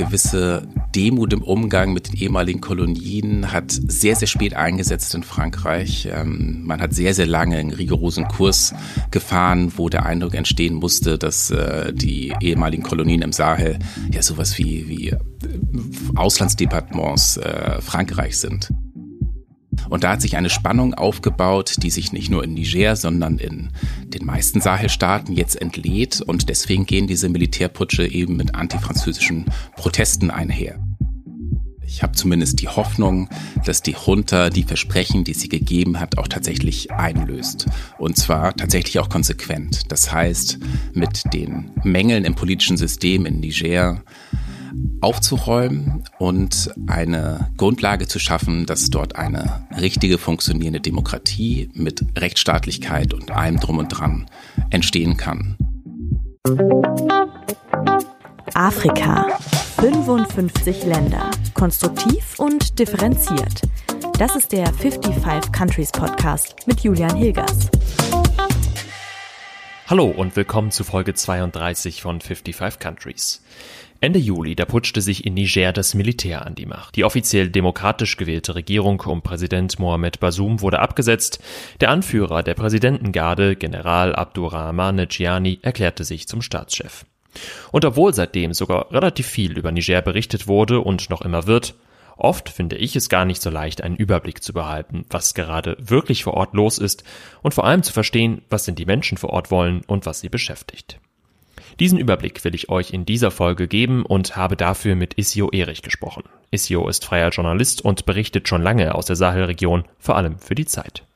gewisse Demut im Umgang mit den ehemaligen Kolonien hat sehr, sehr spät eingesetzt in Frankreich. Ähm, man hat sehr, sehr lange einen rigorosen Kurs gefahren, wo der Eindruck entstehen musste, dass äh, die ehemaligen Kolonien im Sahel ja sowas wie, wie Auslandsdepartements äh, Frankreichs sind. Und da hat sich eine Spannung aufgebaut, die sich nicht nur in Niger, sondern in den meisten Sahelstaaten jetzt entlädt. Und deswegen gehen diese Militärputsche eben mit antifranzösischen Protesten einher. Ich habe zumindest die Hoffnung, dass die Junta die Versprechen, die sie gegeben hat, auch tatsächlich einlöst. Und zwar tatsächlich auch konsequent. Das heißt, mit den Mängeln im politischen System in Niger aufzuräumen und eine Grundlage zu schaffen, dass dort eine richtige funktionierende Demokratie mit Rechtsstaatlichkeit und allem drum und dran entstehen kann. Afrika. 55 Länder. Konstruktiv und differenziert. Das ist der 55 Countries Podcast mit Julian Hilgers. Hallo und willkommen zu Folge 32 von 55 Countries. Ende Juli, da putschte sich in Niger das Militär an die Macht. Die offiziell demokratisch gewählte Regierung um Präsident Mohamed Bazoum wurde abgesetzt. Der Anführer der Präsidentengarde, General Abdurrahman Giani, erklärte sich zum Staatschef. Und obwohl seitdem sogar relativ viel über Niger berichtet wurde und noch immer wird, oft finde ich es gar nicht so leicht, einen Überblick zu behalten, was gerade wirklich vor Ort los ist und vor allem zu verstehen, was denn die Menschen vor Ort wollen und was sie beschäftigt. Diesen Überblick will ich euch in dieser Folge geben und habe dafür mit Isio Erich gesprochen. Isio ist freier Journalist und berichtet schon lange aus der Sahelregion, vor allem für die Zeit.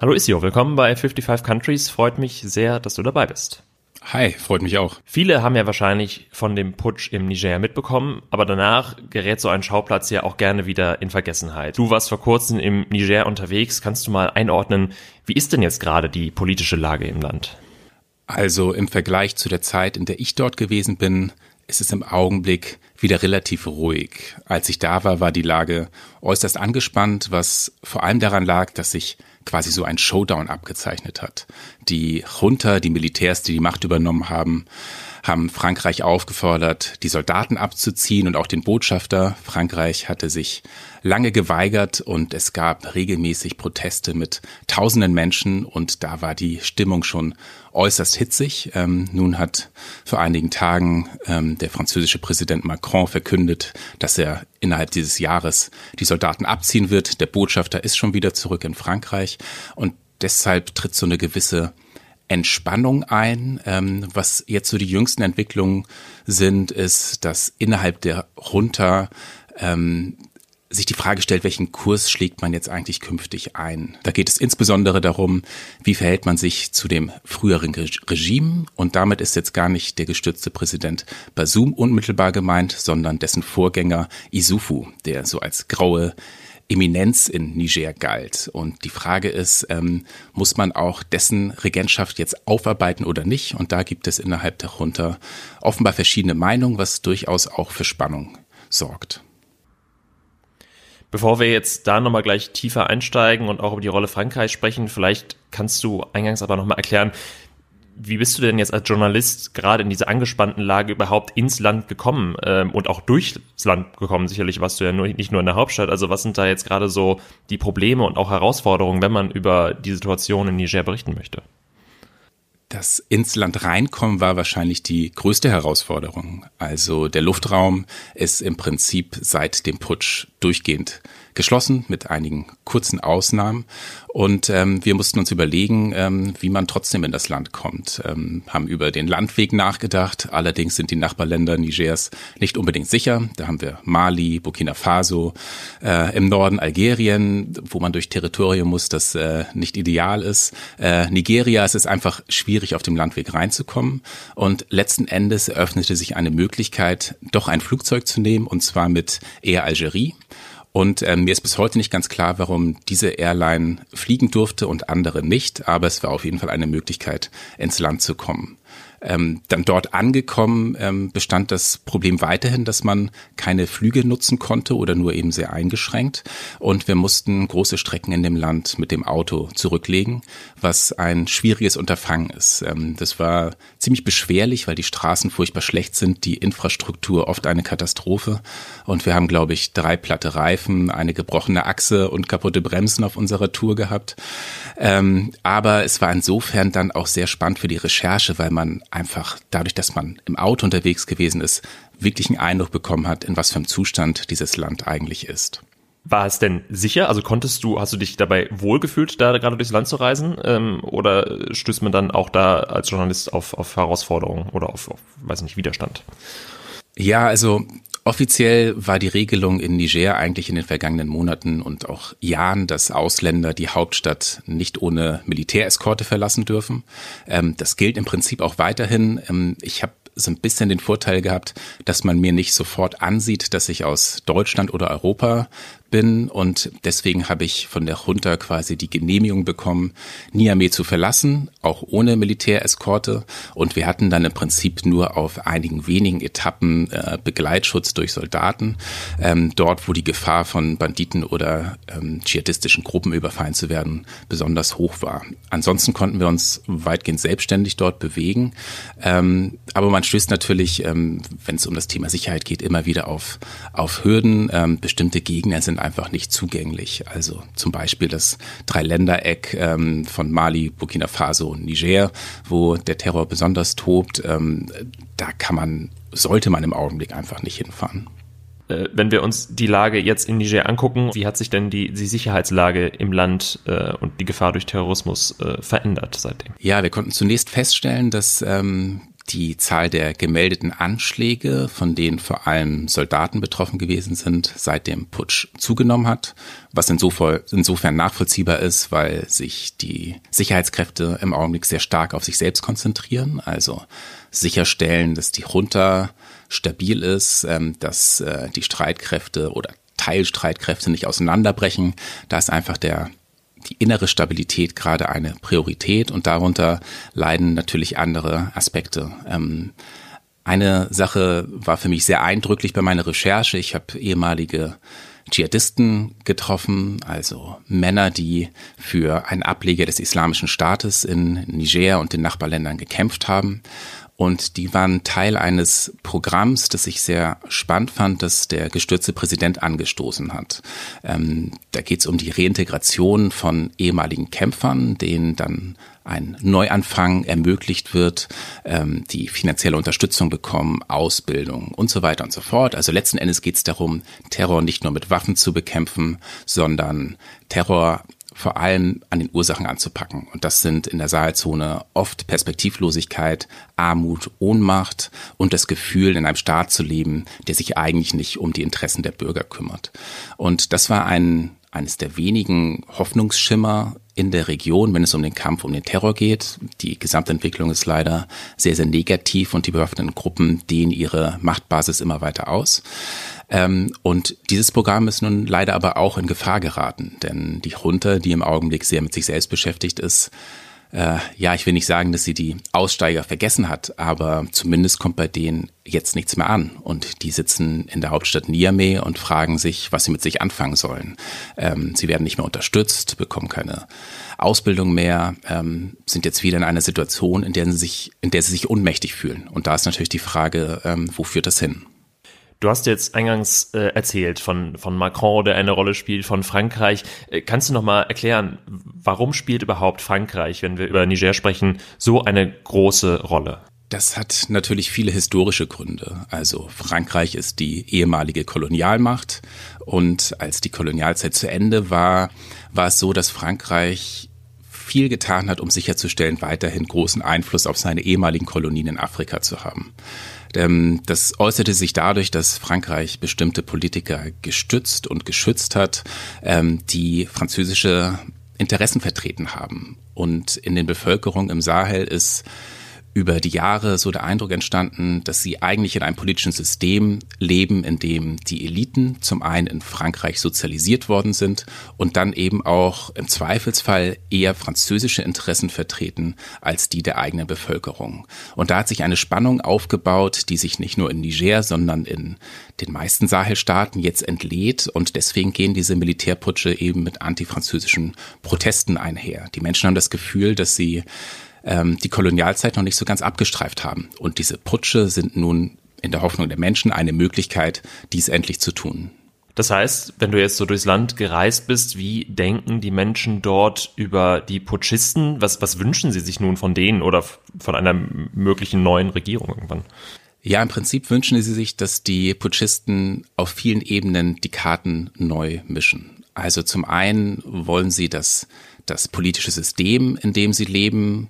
Hallo Isio, willkommen bei 55 Countries. Freut mich sehr, dass du dabei bist. Hi, freut mich auch. Viele haben ja wahrscheinlich von dem Putsch im Niger mitbekommen, aber danach gerät so ein Schauplatz ja auch gerne wieder in Vergessenheit. Du warst vor kurzem im Niger unterwegs. Kannst du mal einordnen, wie ist denn jetzt gerade die politische Lage im Land? Also im Vergleich zu der Zeit, in der ich dort gewesen bin, ist es im Augenblick wieder relativ ruhig. Als ich da war, war die Lage äußerst angespannt, was vor allem daran lag, dass sich quasi so ein Showdown abgezeichnet hat. Die Junta, die Militärs, die die Macht übernommen haben, haben Frankreich aufgefordert, die Soldaten abzuziehen und auch den Botschafter. Frankreich hatte sich lange geweigert und es gab regelmäßig Proteste mit tausenden Menschen und da war die Stimmung schon äußerst hitzig. Ähm, nun hat vor einigen Tagen ähm, der französische Präsident Macron verkündet, dass er innerhalb dieses Jahres die Soldaten abziehen wird. Der Botschafter ist schon wieder zurück in Frankreich und deshalb tritt so eine gewisse Entspannung ein. Ähm, was jetzt so die jüngsten Entwicklungen sind, ist, dass innerhalb der Junta ähm, sich die Frage stellt, welchen Kurs schlägt man jetzt eigentlich künftig ein? Da geht es insbesondere darum, wie verhält man sich zu dem früheren Regime und damit ist jetzt gar nicht der gestürzte Präsident Basum unmittelbar gemeint, sondern dessen Vorgänger Isufu, der so als graue Eminenz in Niger galt. Und die Frage ist, ähm, muss man auch dessen Regentschaft jetzt aufarbeiten oder nicht? Und da gibt es innerhalb der Junta offenbar verschiedene Meinungen, was durchaus auch für Spannung sorgt. Bevor wir jetzt da nochmal gleich tiefer einsteigen und auch über die Rolle Frankreichs sprechen, vielleicht kannst du eingangs aber nochmal erklären, wie bist du denn jetzt als Journalist gerade in dieser angespannten Lage überhaupt ins Land gekommen ähm, und auch durchs Land gekommen? Sicherlich warst du ja nur, nicht nur in der Hauptstadt. Also was sind da jetzt gerade so die Probleme und auch Herausforderungen, wenn man über die Situation in Niger berichten möchte? Das ins Land reinkommen war wahrscheinlich die größte Herausforderung. Also der Luftraum ist im Prinzip seit dem Putsch durchgehend geschlossen, mit einigen kurzen Ausnahmen. Und ähm, wir mussten uns überlegen, ähm, wie man trotzdem in das Land kommt. Ähm, haben über den Landweg nachgedacht. Allerdings sind die Nachbarländer Nigers nicht unbedingt sicher. Da haben wir Mali, Burkina Faso, äh, im Norden Algerien, wo man durch Territorium muss, das äh, nicht ideal ist. Äh, Nigeria, es ist einfach schwierig, auf dem Landweg reinzukommen. Und letzten Endes eröffnete sich eine Möglichkeit, doch ein Flugzeug zu nehmen, und zwar mit Air Algerie. Und ähm, mir ist bis heute nicht ganz klar, warum diese Airline fliegen durfte und andere nicht, aber es war auf jeden Fall eine Möglichkeit, ins Land zu kommen. Ähm, dann dort angekommen ähm, bestand das Problem weiterhin, dass man keine Flüge nutzen konnte oder nur eben sehr eingeschränkt. Und wir mussten große Strecken in dem Land mit dem Auto zurücklegen, was ein schwieriges Unterfangen ist. Ähm, das war ziemlich beschwerlich, weil die Straßen furchtbar schlecht sind, die Infrastruktur oft eine Katastrophe. Und wir haben, glaube ich, drei platte Reifen, eine gebrochene Achse und kaputte Bremsen auf unserer Tour gehabt. Ähm, aber es war insofern dann auch sehr spannend für die Recherche, weil man einfach dadurch, dass man im Auto unterwegs gewesen ist, wirklich einen Eindruck bekommen hat, in was für einem Zustand dieses Land eigentlich ist. War es denn sicher? Also konntest du, hast du dich dabei wohlgefühlt, da gerade durchs Land zu reisen? Ähm, oder stößt man dann auch da als Journalist auf, auf Herausforderungen oder auf, auf, weiß nicht, Widerstand? Ja, also Offiziell war die Regelung in Niger eigentlich in den vergangenen Monaten und auch Jahren, dass Ausländer die Hauptstadt nicht ohne Militäreskorte verlassen dürfen. Ähm, das gilt im Prinzip auch weiterhin. Ähm, ich habe so ein bisschen den Vorteil gehabt, dass man mir nicht sofort ansieht, dass ich aus Deutschland oder Europa bin und deswegen habe ich von der Junta quasi die Genehmigung bekommen, Niamey zu verlassen, auch ohne Militäreskorte und wir hatten dann im Prinzip nur auf einigen wenigen Etappen äh, Begleitschutz durch Soldaten, ähm, dort wo die Gefahr von Banditen oder ähm, dschihadistischen Gruppen überfallen zu werden besonders hoch war. Ansonsten konnten wir uns weitgehend selbstständig dort bewegen, ähm, aber man stößt natürlich, ähm, wenn es um das Thema Sicherheit geht, immer wieder auf, auf Hürden. Ähm, bestimmte Gegner sind einfach nicht zugänglich. Also zum Beispiel das Dreiländereck ähm, von Mali, Burkina Faso und Niger, wo der Terror besonders tobt. Ähm, da kann man, sollte man im Augenblick einfach nicht hinfahren äh, wenn wir uns die Lage jetzt in Niger angucken, wie hat sich denn die, die Sicherheitslage im Land äh, und die Gefahr durch Terrorismus äh, verändert seitdem? Ja, wir konnten zunächst feststellen, dass ähm, die Zahl der gemeldeten Anschläge, von denen vor allem Soldaten betroffen gewesen sind, seit dem Putsch zugenommen hat, was insofern nachvollziehbar ist, weil sich die Sicherheitskräfte im Augenblick sehr stark auf sich selbst konzentrieren, also sicherstellen, dass die Junta stabil ist, ähm, dass äh, die Streitkräfte oder Teilstreitkräfte nicht auseinanderbrechen. Da ist einfach der die innere Stabilität gerade eine Priorität und darunter leiden natürlich andere Aspekte. Ähm, eine Sache war für mich sehr eindrücklich bei meiner Recherche. Ich habe ehemalige Dschihadisten getroffen, also Männer, die für einen Ableger des Islamischen Staates in Niger und den Nachbarländern gekämpft haben. Und die waren Teil eines Programms, das ich sehr spannend fand, das der gestürzte Präsident angestoßen hat. Ähm, da geht es um die Reintegration von ehemaligen Kämpfern, denen dann ein Neuanfang ermöglicht wird, ähm, die finanzielle Unterstützung bekommen, Ausbildung und so weiter und so fort. Also letzten Endes geht es darum, Terror nicht nur mit Waffen zu bekämpfen, sondern Terror vor allem an den Ursachen anzupacken. Und das sind in der Sahelzone oft Perspektivlosigkeit, Armut, Ohnmacht und das Gefühl, in einem Staat zu leben, der sich eigentlich nicht um die Interessen der Bürger kümmert. Und das war ein, eines der wenigen Hoffnungsschimmer in der Region, wenn es um den Kampf um den Terror geht. Die Gesamtentwicklung ist leider sehr, sehr negativ und die bewaffneten Gruppen dehnen ihre Machtbasis immer weiter aus. Ähm, und dieses Programm ist nun leider aber auch in Gefahr geraten, denn die Junta, die im Augenblick sehr mit sich selbst beschäftigt ist, äh, ja, ich will nicht sagen, dass sie die Aussteiger vergessen hat, aber zumindest kommt bei denen jetzt nichts mehr an. Und die sitzen in der Hauptstadt Niamey und fragen sich, was sie mit sich anfangen sollen. Ähm, sie werden nicht mehr unterstützt, bekommen keine Ausbildung mehr, ähm, sind jetzt wieder in einer Situation, in der sie sich, in der sie sich ohnmächtig fühlen. Und da ist natürlich die Frage, ähm, wo führt das hin? Du hast jetzt eingangs äh, erzählt von, von Macron, der eine Rolle spielt, von Frankreich. Äh, kannst du noch mal erklären, warum spielt überhaupt Frankreich, wenn wir über Niger sprechen, so eine große Rolle? Das hat natürlich viele historische Gründe. Also Frankreich ist die ehemalige Kolonialmacht und als die Kolonialzeit zu Ende war, war es so, dass Frankreich viel getan hat, um sicherzustellen, weiterhin großen Einfluss auf seine ehemaligen Kolonien in Afrika zu haben. Ähm, das äußerte sich dadurch, dass Frankreich bestimmte Politiker gestützt und geschützt hat, ähm, die französische Interessen vertreten haben. Und in den Bevölkerungen im Sahel ist über die Jahre so der Eindruck entstanden, dass sie eigentlich in einem politischen System leben, in dem die Eliten zum einen in Frankreich sozialisiert worden sind und dann eben auch im Zweifelsfall eher französische Interessen vertreten als die der eigenen Bevölkerung. Und da hat sich eine Spannung aufgebaut, die sich nicht nur in Niger, sondern in den meisten Sahelstaaten jetzt entlädt und deswegen gehen diese Militärputsche eben mit antifranzösischen Protesten einher. Die Menschen haben das Gefühl, dass sie ähm, die Kolonialzeit noch nicht so ganz abgestreift haben. Und diese Putsche sind nun in der Hoffnung der Menschen eine Möglichkeit, dies endlich zu tun. Das heißt, wenn du jetzt so durchs Land gereist bist, wie denken die Menschen dort über die Putschisten? Was, was wünschen sie sich nun von denen oder von einer möglichen neuen Regierung irgendwann? Ja, im Prinzip wünschen sie sich, dass die Putschisten auf vielen Ebenen die Karten neu mischen. Also zum einen wollen sie, dass das politische System, in dem sie leben,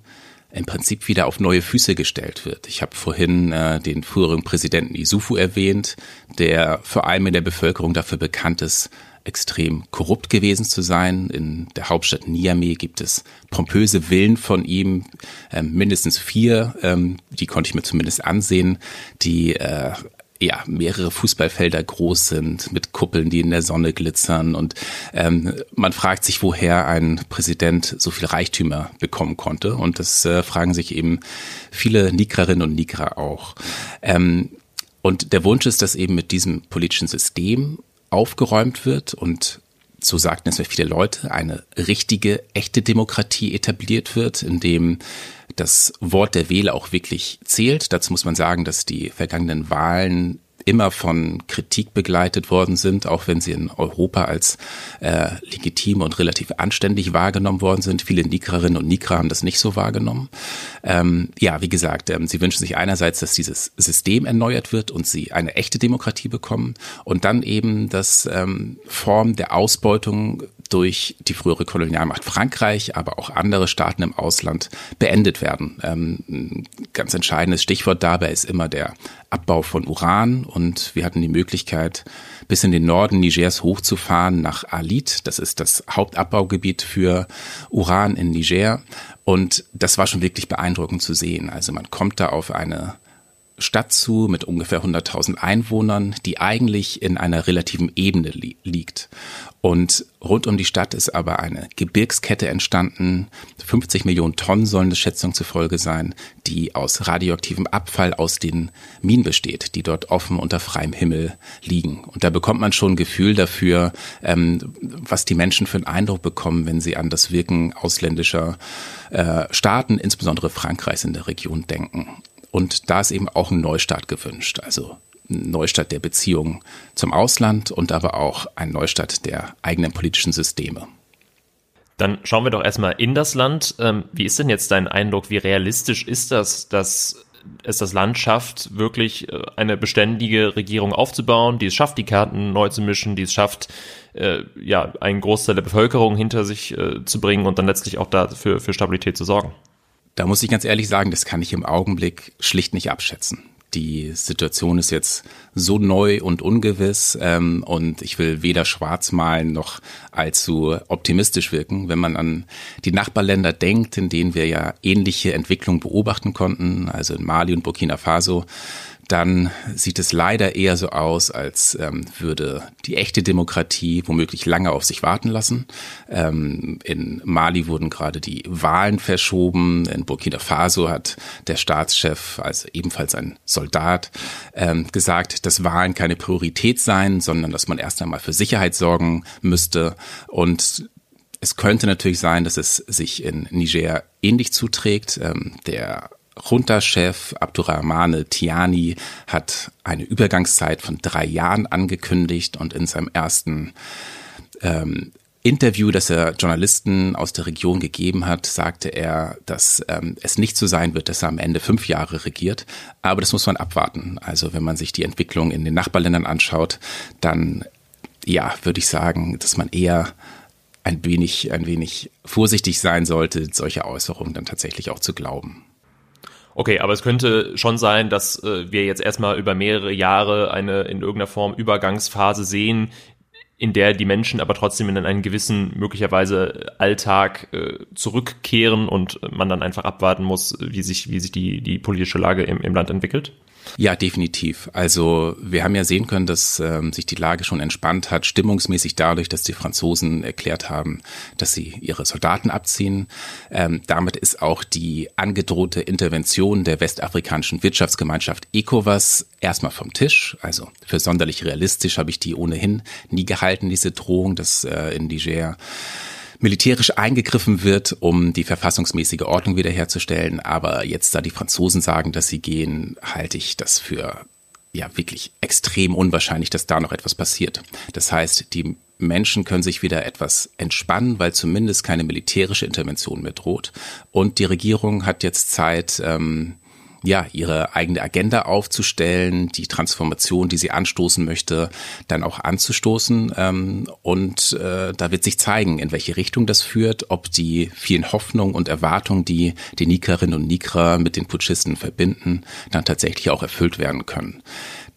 im Prinzip wieder auf neue Füße gestellt wird. Ich habe vorhin äh, den früheren Präsidenten Isufu erwähnt, der vor allem in der Bevölkerung dafür bekannt ist, extrem korrupt gewesen zu sein. In der Hauptstadt Niamey gibt es pompöse Villen von ihm, äh, mindestens vier, ähm, die konnte ich mir zumindest ansehen, die äh, ja, mehrere Fußballfelder groß sind, mit Kuppeln, die in der Sonne glitzern. Und ähm, man fragt sich, woher ein Präsident so viel Reichtümer bekommen konnte. Und das äh, fragen sich eben viele Nigrerinnen und Nigrer auch. Ähm, und der Wunsch ist, dass eben mit diesem politischen System aufgeräumt wird und so sagten es mir viele Leute, eine richtige, echte Demokratie etabliert wird, in dem das Wort der Wähler auch wirklich zählt. Dazu muss man sagen, dass die vergangenen Wahlen immer von Kritik begleitet worden sind, auch wenn sie in Europa als äh, legitim und relativ anständig wahrgenommen worden sind. Viele Nigrerinnen und Nigrer haben das nicht so wahrgenommen. Ähm, ja, wie gesagt, ähm, sie wünschen sich einerseits, dass dieses System erneuert wird und sie eine echte Demokratie bekommen und dann eben, dass ähm, Form der Ausbeutung durch die frühere Kolonialmacht Frankreich, aber auch andere Staaten im Ausland beendet werden. Ähm, ganz entscheidendes Stichwort dabei ist immer der Abbau von Uran und wir hatten die Möglichkeit, bis in den Norden Nigers hochzufahren nach Alit. Das ist das Hauptabbaugebiet für Uran in Niger und das war schon wirklich beeindruckend zu sehen. Also man kommt da auf eine Stadt zu mit ungefähr 100.000 Einwohnern, die eigentlich in einer relativen Ebene li liegt. Und rund um die Stadt ist aber eine Gebirgskette entstanden. 50 Millionen Tonnen sollen es Schätzungen zufolge sein, die aus radioaktivem Abfall aus den Minen besteht, die dort offen unter freiem Himmel liegen. Und da bekommt man schon ein Gefühl dafür, ähm, was die Menschen für einen Eindruck bekommen, wenn sie an das Wirken ausländischer äh, Staaten, insbesondere Frankreichs in der Region denken. Und da ist eben auch ein Neustart gewünscht. Also ein Neustart der Beziehungen zum Ausland und aber auch ein Neustart der eigenen politischen Systeme. Dann schauen wir doch erstmal in das Land. Ähm, wie ist denn jetzt dein Eindruck? Wie realistisch ist das, dass es das Land schafft, wirklich äh, eine beständige Regierung aufzubauen, die es schafft, die Karten neu zu mischen, die es schafft, äh, ja, einen Großteil der Bevölkerung hinter sich äh, zu bringen und dann letztlich auch dafür für Stabilität zu sorgen? Da muss ich ganz ehrlich sagen, das kann ich im Augenblick schlicht nicht abschätzen. Die Situation ist jetzt so neu und ungewiss ähm, und ich will weder schwarz malen noch allzu optimistisch wirken. Wenn man an die Nachbarländer denkt, in denen wir ja ähnliche Entwicklungen beobachten konnten, also in Mali und Burkina Faso, dann sieht es leider eher so aus, als ähm, würde die echte Demokratie womöglich lange auf sich warten lassen. Ähm, in Mali wurden gerade die Wahlen verschoben. In Burkina Faso hat der Staatschef, also ebenfalls ein Soldat, ähm, gesagt, dass Wahlen keine Priorität seien, sondern dass man erst einmal für Sicherheit sorgen müsste. Und es könnte natürlich sein, dass es sich in Niger ähnlich zuträgt. Ähm, der Junta-Chef Abdurrahmane Tiani hat eine Übergangszeit von drei Jahren angekündigt und in seinem ersten ähm, Interview, das er Journalisten aus der Region gegeben hat, sagte er, dass ähm, es nicht so sein wird, dass er am Ende fünf Jahre regiert. Aber das muss man abwarten. Also wenn man sich die Entwicklung in den Nachbarländern anschaut, dann ja, würde ich sagen, dass man eher ein wenig, ein wenig vorsichtig sein sollte, solche Äußerungen dann tatsächlich auch zu glauben. Okay, aber es könnte schon sein, dass äh, wir jetzt erstmal über mehrere Jahre eine in irgendeiner Form Übergangsphase sehen, in der die Menschen aber trotzdem in einen gewissen möglicherweise Alltag äh, zurückkehren und man dann einfach abwarten muss, wie sich, wie sich die, die politische Lage im, im Land entwickelt? Ja, definitiv. Also wir haben ja sehen können, dass ähm, sich die Lage schon entspannt hat, stimmungsmäßig dadurch, dass die Franzosen erklärt haben, dass sie ihre Soldaten abziehen. Ähm, damit ist auch die angedrohte Intervention der westafrikanischen Wirtschaftsgemeinschaft ECOWAS erstmal vom Tisch. Also für sonderlich realistisch habe ich die ohnehin nie gehalten, diese Drohung, dass äh, in Niger militärisch eingegriffen wird, um die verfassungsmäßige Ordnung wiederherzustellen. Aber jetzt, da die Franzosen sagen, dass sie gehen, halte ich das für ja wirklich extrem unwahrscheinlich, dass da noch etwas passiert. Das heißt, die Menschen können sich wieder etwas entspannen, weil zumindest keine militärische Intervention mehr droht. Und die Regierung hat jetzt Zeit, ähm, ja, ihre eigene Agenda aufzustellen, die Transformation, die sie anstoßen möchte, dann auch anzustoßen. Ähm, und äh, da wird sich zeigen, in welche Richtung das führt, ob die vielen Hoffnungen und Erwartungen, die die Nikerinnen und Niker mit den Putschisten verbinden, dann tatsächlich auch erfüllt werden können.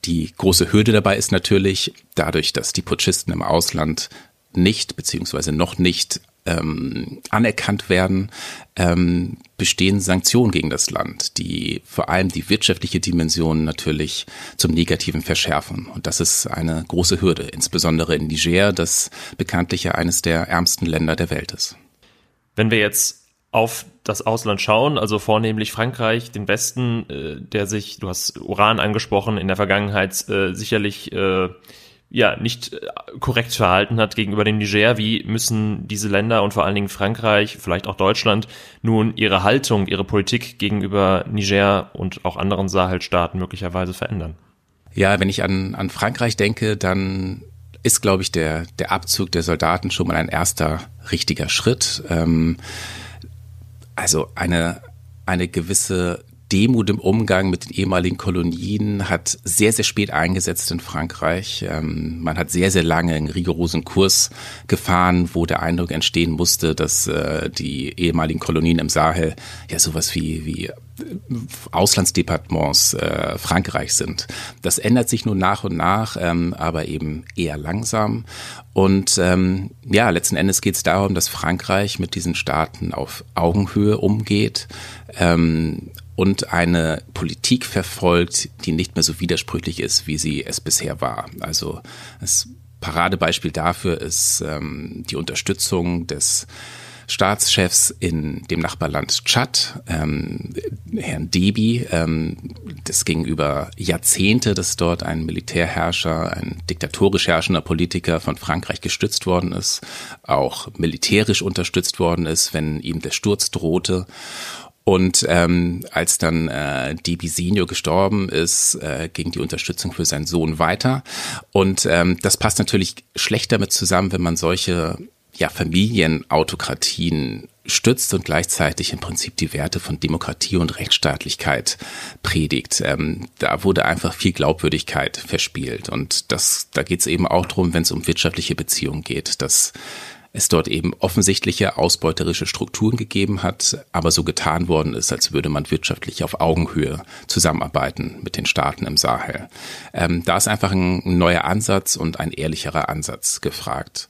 Die große Hürde dabei ist natürlich, dadurch, dass die Putschisten im Ausland nicht beziehungsweise noch nicht ähm, anerkannt werden, ähm, bestehen Sanktionen gegen das Land, die vor allem die wirtschaftliche Dimension natürlich zum Negativen verschärfen. Und das ist eine große Hürde, insbesondere in Niger, das bekanntlich ja eines der ärmsten Länder der Welt ist. Wenn wir jetzt auf das Ausland schauen, also vornehmlich Frankreich, den Westen, äh, der sich, du hast Uran angesprochen, in der Vergangenheit äh, sicherlich äh, ja nicht äh, korrekt verhalten hat gegenüber dem Niger, wie müssen diese Länder und vor allen Dingen Frankreich, vielleicht auch Deutschland, nun ihre Haltung, ihre Politik gegenüber Niger und auch anderen Sahelstaaten möglicherweise verändern? Ja, wenn ich an, an Frankreich denke, dann ist, glaube ich, der, der Abzug der Soldaten schon mal ein erster richtiger Schritt. Ähm, also eine, eine gewisse Demut im Umgang mit den ehemaligen Kolonien hat sehr, sehr spät eingesetzt in Frankreich. Ähm, man hat sehr, sehr lange einen rigorosen Kurs gefahren, wo der Eindruck entstehen musste, dass äh, die ehemaligen Kolonien im Sahel ja sowas wie, wie Auslandsdepartements äh, Frankreich sind. Das ändert sich nur nach und nach, ähm, aber eben eher langsam. Und ähm, ja, letzten Endes geht es darum, dass Frankreich mit diesen Staaten auf Augenhöhe umgeht. Ähm, und eine Politik verfolgt, die nicht mehr so widersprüchlich ist, wie sie es bisher war. Also das Paradebeispiel dafür ist ähm, die Unterstützung des Staatschefs in dem Nachbarland Tschad, ähm, Herrn Debi. Ähm, das ging über Jahrzehnte, dass dort ein Militärherrscher, ein diktatorisch herrschender Politiker von Frankreich gestützt worden ist, auch militärisch unterstützt worden ist, wenn ihm der Sturz drohte. Und ähm, als dann äh, DB Senior gestorben ist, äh, ging die Unterstützung für seinen Sohn weiter. Und ähm, das passt natürlich schlecht damit zusammen, wenn man solche ja, Familienautokratien stützt und gleichzeitig im Prinzip die Werte von Demokratie und Rechtsstaatlichkeit predigt. Ähm, da wurde einfach viel Glaubwürdigkeit verspielt. Und das, da geht es eben auch drum, wenn es um wirtschaftliche Beziehungen geht, dass es dort eben offensichtliche ausbeuterische Strukturen gegeben hat, aber so getan worden ist, als würde man wirtschaftlich auf Augenhöhe zusammenarbeiten mit den Staaten im Sahel. Ähm, da ist einfach ein neuer Ansatz und ein ehrlicherer Ansatz gefragt.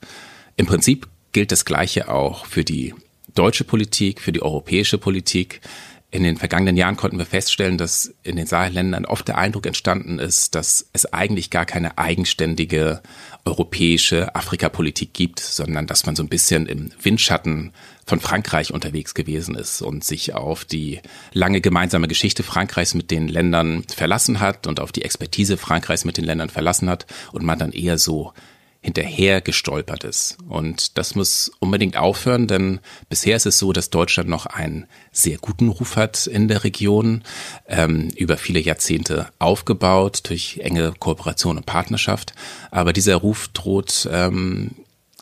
Im Prinzip gilt das Gleiche auch für die deutsche Politik, für die europäische Politik. In den vergangenen Jahren konnten wir feststellen, dass in den Sahelländern oft der Eindruck entstanden ist, dass es eigentlich gar keine eigenständige europäische Afrikapolitik gibt, sondern dass man so ein bisschen im Windschatten von Frankreich unterwegs gewesen ist und sich auf die lange gemeinsame Geschichte Frankreichs mit den Ländern verlassen hat und auf die Expertise Frankreichs mit den Ländern verlassen hat und man dann eher so hinterher gestolpert ist. Und das muss unbedingt aufhören, denn bisher ist es so, dass Deutschland noch einen sehr guten Ruf hat in der Region, ähm, über viele Jahrzehnte aufgebaut durch enge Kooperation und Partnerschaft. Aber dieser Ruf droht ähm,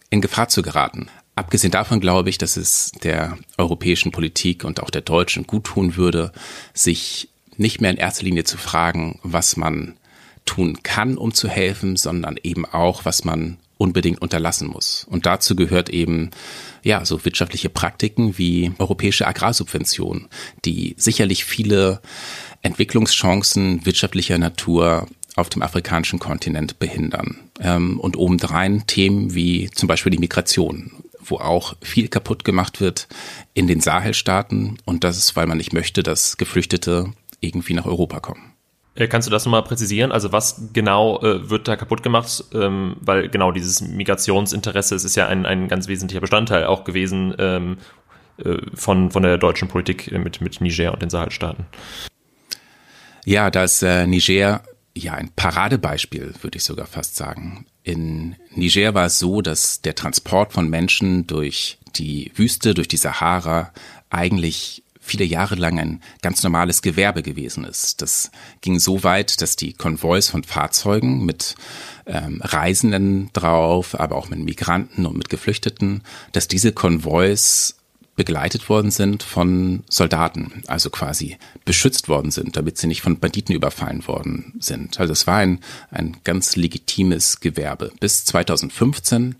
in Gefahr zu geraten. Abgesehen davon glaube ich, dass es der europäischen Politik und auch der deutschen gut tun würde, sich nicht mehr in erster Linie zu fragen, was man tun kann, um zu helfen, sondern eben auch, was man unbedingt unterlassen muss. Und dazu gehört eben ja so wirtschaftliche Praktiken wie europäische Agrarsubventionen, die sicherlich viele Entwicklungschancen wirtschaftlicher Natur auf dem afrikanischen Kontinent behindern. Ähm, und obendrein Themen wie zum Beispiel die Migration, wo auch viel kaputt gemacht wird in den Sahelstaaten. Und das ist, weil man nicht möchte, dass Geflüchtete irgendwie nach Europa kommen. Äh, kannst du das nochmal präzisieren? Also was genau äh, wird da kaputt gemacht? Ähm, weil genau dieses Migrationsinteresse, es ist ja ein, ein ganz wesentlicher Bestandteil auch gewesen ähm, äh, von, von der deutschen Politik mit, mit Niger und den Sahelstaaten. Ja, da ist äh, Niger ja ein Paradebeispiel, würde ich sogar fast sagen. In Niger war es so, dass der Transport von Menschen durch die Wüste, durch die Sahara eigentlich viele Jahre lang ein ganz normales Gewerbe gewesen ist. Das ging so weit, dass die Konvois von Fahrzeugen mit ähm, Reisenden drauf, aber auch mit Migranten und mit Geflüchteten, dass diese Konvois begleitet worden sind von Soldaten, also quasi beschützt worden sind, damit sie nicht von Banditen überfallen worden sind. Also es war ein, ein ganz legitimes Gewerbe. Bis 2015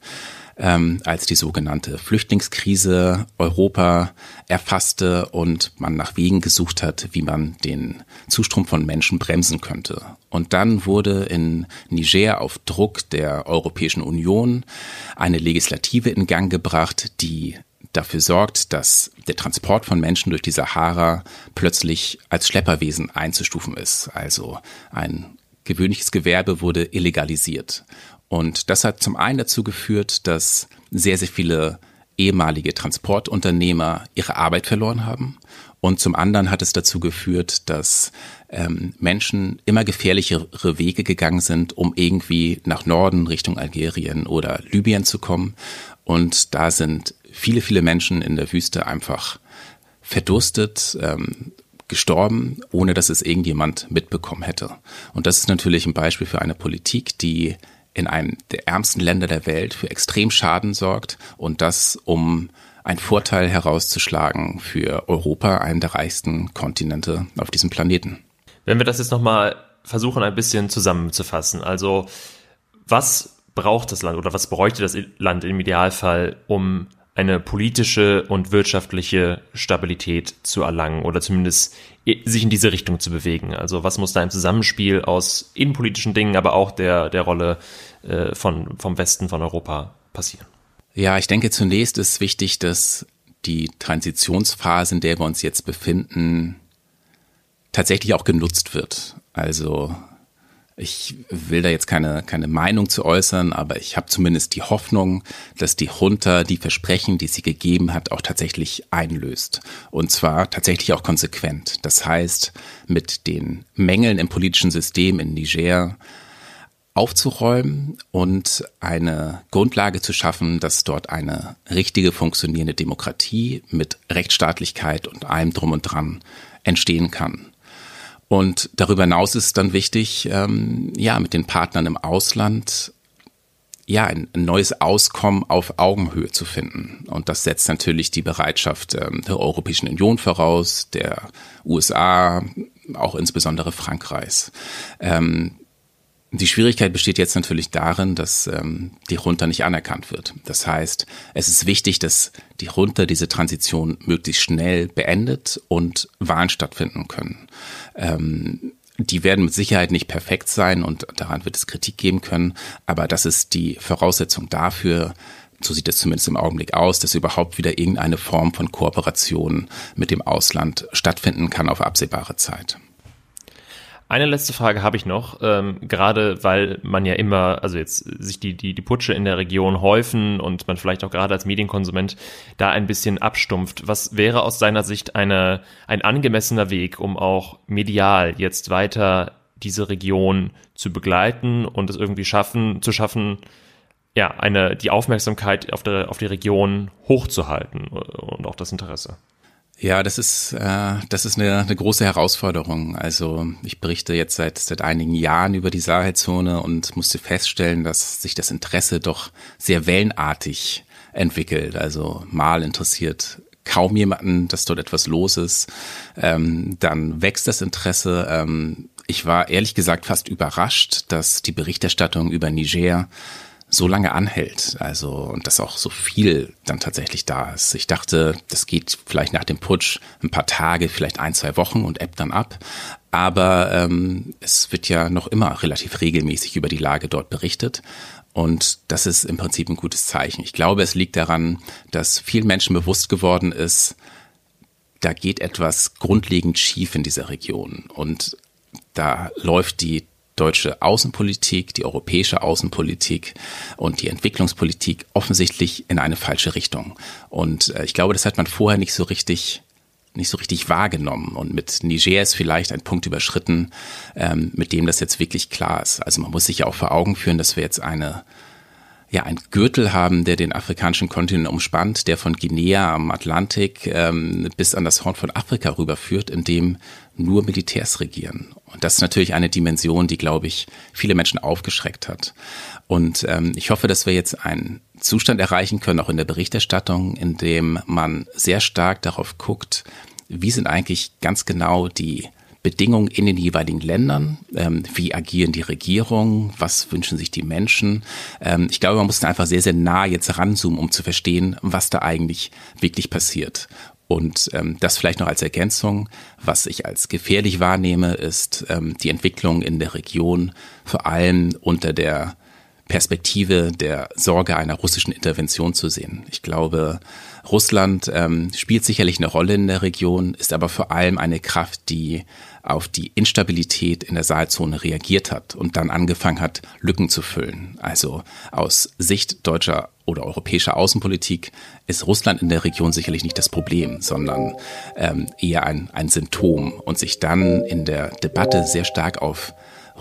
ähm, als die sogenannte Flüchtlingskrise Europa erfasste und man nach Wegen gesucht hat, wie man den Zustrom von Menschen bremsen könnte. Und dann wurde in Niger auf Druck der Europäischen Union eine Legislative in Gang gebracht, die dafür sorgt, dass der Transport von Menschen durch die Sahara plötzlich als Schlepperwesen einzustufen ist. Also ein gewöhnliches Gewerbe wurde illegalisiert. Und das hat zum einen dazu geführt, dass sehr, sehr viele ehemalige Transportunternehmer ihre Arbeit verloren haben. Und zum anderen hat es dazu geführt, dass ähm, Menschen immer gefährlichere Wege gegangen sind, um irgendwie nach Norden Richtung Algerien oder Libyen zu kommen. Und da sind viele, viele Menschen in der Wüste einfach verdurstet, ähm, gestorben, ohne dass es irgendjemand mitbekommen hätte. Und das ist natürlich ein Beispiel für eine Politik, die in einem der ärmsten Länder der Welt für extrem Schaden sorgt und das, um einen Vorteil herauszuschlagen für Europa, einen der reichsten Kontinente auf diesem Planeten. Wenn wir das jetzt nochmal versuchen, ein bisschen zusammenzufassen, also was braucht das Land oder was bräuchte das Land im Idealfall, um eine politische und wirtschaftliche Stabilität zu erlangen oder zumindest sich in diese Richtung zu bewegen. Also was muss da im Zusammenspiel aus innenpolitischen Dingen, aber auch der, der Rolle äh, von, vom Westen von Europa passieren? Ja, ich denke zunächst ist wichtig, dass die Transitionsphase, in der wir uns jetzt befinden, tatsächlich auch genutzt wird. Also ich will da jetzt keine, keine Meinung zu äußern, aber ich habe zumindest die Hoffnung, dass die Junta die Versprechen, die sie gegeben hat, auch tatsächlich einlöst. Und zwar tatsächlich auch konsequent. Das heißt, mit den Mängeln im politischen System in Niger aufzuräumen und eine Grundlage zu schaffen, dass dort eine richtige funktionierende Demokratie mit Rechtsstaatlichkeit und allem drum und dran entstehen kann. Und darüber hinaus ist dann wichtig, ähm, ja, mit den Partnern im Ausland ja, ein, neues Auskommen auf Augenhöhe zu finden. Und das setzt natürlich die Bereitschaft ähm, der Europäischen Union voraus, der USA, auch insbesondere Frankreichs. Ähm, die Schwierigkeit besteht jetzt natürlich darin, dass ähm, die Junta nicht anerkannt wird. Das heißt, es ist wichtig, dass die Junta diese Transition möglichst schnell beendet und Wahlen stattfinden können. Ähm, die werden mit Sicherheit nicht perfekt sein und daran wird es Kritik geben können, aber das ist die Voraussetzung dafür, so sieht es zumindest im Augenblick aus, dass überhaupt wieder irgendeine Form von Kooperation mit dem Ausland stattfinden kann auf absehbare Zeit. Eine letzte Frage habe ich noch, ähm, gerade weil man ja immer, also jetzt sich die, die, die Putsche in der Region häufen und man vielleicht auch gerade als Medienkonsument da ein bisschen abstumpft. Was wäre aus seiner Sicht eine, ein angemessener Weg, um auch medial jetzt weiter diese Region zu begleiten und es irgendwie schaffen, zu schaffen, ja, eine, die Aufmerksamkeit auf, der, auf die Region hochzuhalten und auch das Interesse? Ja, das ist, äh, das ist eine, eine große Herausforderung. Also ich berichte jetzt seit, seit einigen Jahren über die Sahelzone und musste feststellen, dass sich das Interesse doch sehr wellenartig entwickelt. Also mal interessiert kaum jemanden, dass dort etwas los ist. Ähm, dann wächst das Interesse. Ähm, ich war ehrlich gesagt fast überrascht, dass die Berichterstattung über Niger so lange anhält. Also, und dass auch so viel dann tatsächlich da ist. Ich dachte, das geht vielleicht nach dem Putsch ein paar Tage, vielleicht ein, zwei Wochen und ebbt dann ab. Aber ähm, es wird ja noch immer relativ regelmäßig über die Lage dort berichtet. Und das ist im Prinzip ein gutes Zeichen. Ich glaube, es liegt daran, dass vielen Menschen bewusst geworden ist, da geht etwas grundlegend schief in dieser Region. Und da läuft die deutsche Außenpolitik, die europäische Außenpolitik und die Entwicklungspolitik offensichtlich in eine falsche Richtung. Und äh, ich glaube, das hat man vorher nicht so richtig nicht so richtig wahrgenommen. Und mit Niger ist vielleicht ein Punkt überschritten, ähm, mit dem das jetzt wirklich klar ist. Also man muss sich ja auch vor Augen führen, dass wir jetzt eine ja, ein Gürtel haben, der den afrikanischen Kontinent umspannt, der von Guinea am Atlantik ähm, bis an das Horn von Afrika rüberführt, in dem nur Militärs regieren. Und das ist natürlich eine Dimension, die, glaube ich, viele Menschen aufgeschreckt hat. Und ähm, ich hoffe, dass wir jetzt einen Zustand erreichen können, auch in der Berichterstattung, in dem man sehr stark darauf guckt, wie sind eigentlich ganz genau die Bedingungen in den jeweiligen Ländern, ähm, wie agieren die Regierungen, was wünschen sich die Menschen. Ähm, ich glaube, man muss da einfach sehr, sehr nah jetzt ranzoomen, um zu verstehen, was da eigentlich wirklich passiert. Und ähm, das vielleicht noch als Ergänzung, was ich als gefährlich wahrnehme, ist ähm, die Entwicklung in der Region, vor allem unter der Perspektive der Sorge einer russischen Intervention zu sehen. Ich glaube, Russland ähm, spielt sicherlich eine Rolle in der Region, ist aber vor allem eine Kraft, die auf die Instabilität in der Saalzone reagiert hat und dann angefangen hat, Lücken zu füllen. Also aus Sicht deutscher oder europäischer Außenpolitik ist Russland in der Region sicherlich nicht das Problem, sondern ähm, eher ein, ein Symptom und sich dann in der Debatte sehr stark auf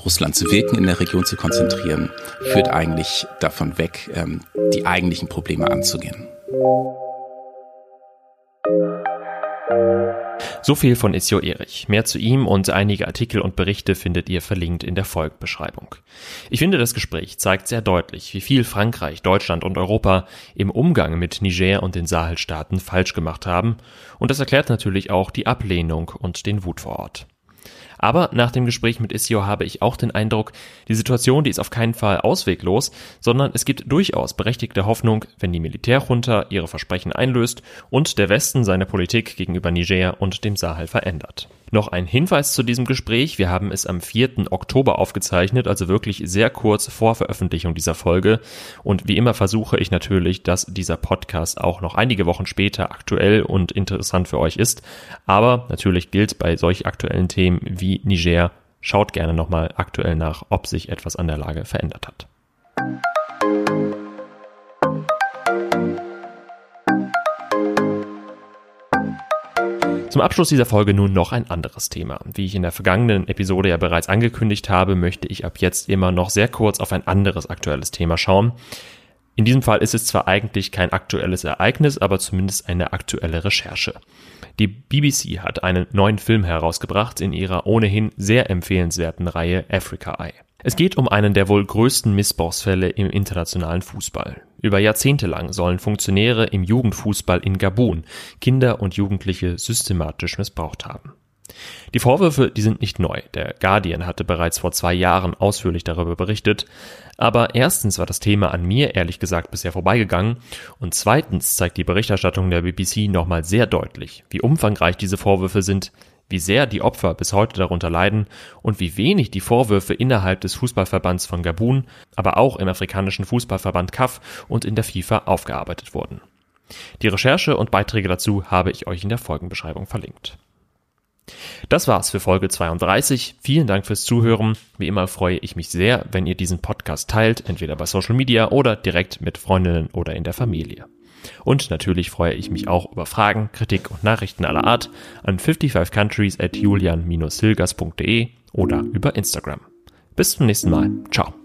Russland zu wirken in der Region zu konzentrieren, führt eigentlich davon weg, ähm, die eigentlichen Probleme anzugehen. So viel von Isio Erich. Mehr zu ihm und einige Artikel und Berichte findet ihr verlinkt in der Folgenbeschreibung. Ich finde, das Gespräch zeigt sehr deutlich, wie viel Frankreich, Deutschland und Europa im Umgang mit Niger und den Sahelstaaten falsch gemacht haben. Und das erklärt natürlich auch die Ablehnung und den Wut vor Ort. Aber nach dem Gespräch mit Isio habe ich auch den Eindruck, die Situation, die ist auf keinen Fall ausweglos, sondern es gibt durchaus berechtigte Hoffnung, wenn die Militärjunta ihre Versprechen einlöst und der Westen seine Politik gegenüber Niger und dem Sahel verändert. Noch ein Hinweis zu diesem Gespräch. Wir haben es am 4. Oktober aufgezeichnet, also wirklich sehr kurz vor Veröffentlichung dieser Folge. Und wie immer versuche ich natürlich, dass dieser Podcast auch noch einige Wochen später aktuell und interessant für euch ist. Aber natürlich gilt bei solch aktuellen Themen wie Niger, schaut gerne nochmal aktuell nach, ob sich etwas an der Lage verändert hat. Zum Abschluss dieser Folge nun noch ein anderes Thema. Wie ich in der vergangenen Episode ja bereits angekündigt habe, möchte ich ab jetzt immer noch sehr kurz auf ein anderes aktuelles Thema schauen. In diesem Fall ist es zwar eigentlich kein aktuelles Ereignis, aber zumindest eine aktuelle Recherche. Die BBC hat einen neuen Film herausgebracht in ihrer ohnehin sehr empfehlenswerten Reihe Africa Eye. Es geht um einen der wohl größten Missbrauchsfälle im internationalen Fußball. Über Jahrzehnte lang sollen Funktionäre im Jugendfußball in Gabun Kinder und Jugendliche systematisch missbraucht haben. Die Vorwürfe, die sind nicht neu. Der Guardian hatte bereits vor zwei Jahren ausführlich darüber berichtet. Aber erstens war das Thema an mir ehrlich gesagt bisher vorbeigegangen und zweitens zeigt die Berichterstattung der BBC nochmal sehr deutlich, wie umfangreich diese Vorwürfe sind, wie sehr die Opfer bis heute darunter leiden und wie wenig die Vorwürfe innerhalb des Fußballverbands von Gabun, aber auch im afrikanischen Fußballverband CAF und in der FIFA aufgearbeitet wurden. Die Recherche und Beiträge dazu habe ich euch in der Folgenbeschreibung verlinkt. Das war's für Folge 32. Vielen Dank fürs Zuhören. Wie immer freue ich mich sehr, wenn ihr diesen Podcast teilt, entweder bei Social Media oder direkt mit Freundinnen oder in der Familie. Und natürlich freue ich mich auch über Fragen, Kritik und Nachrichten aller Art an 55countries at julian-hilgers.de oder über Instagram. Bis zum nächsten Mal. Ciao.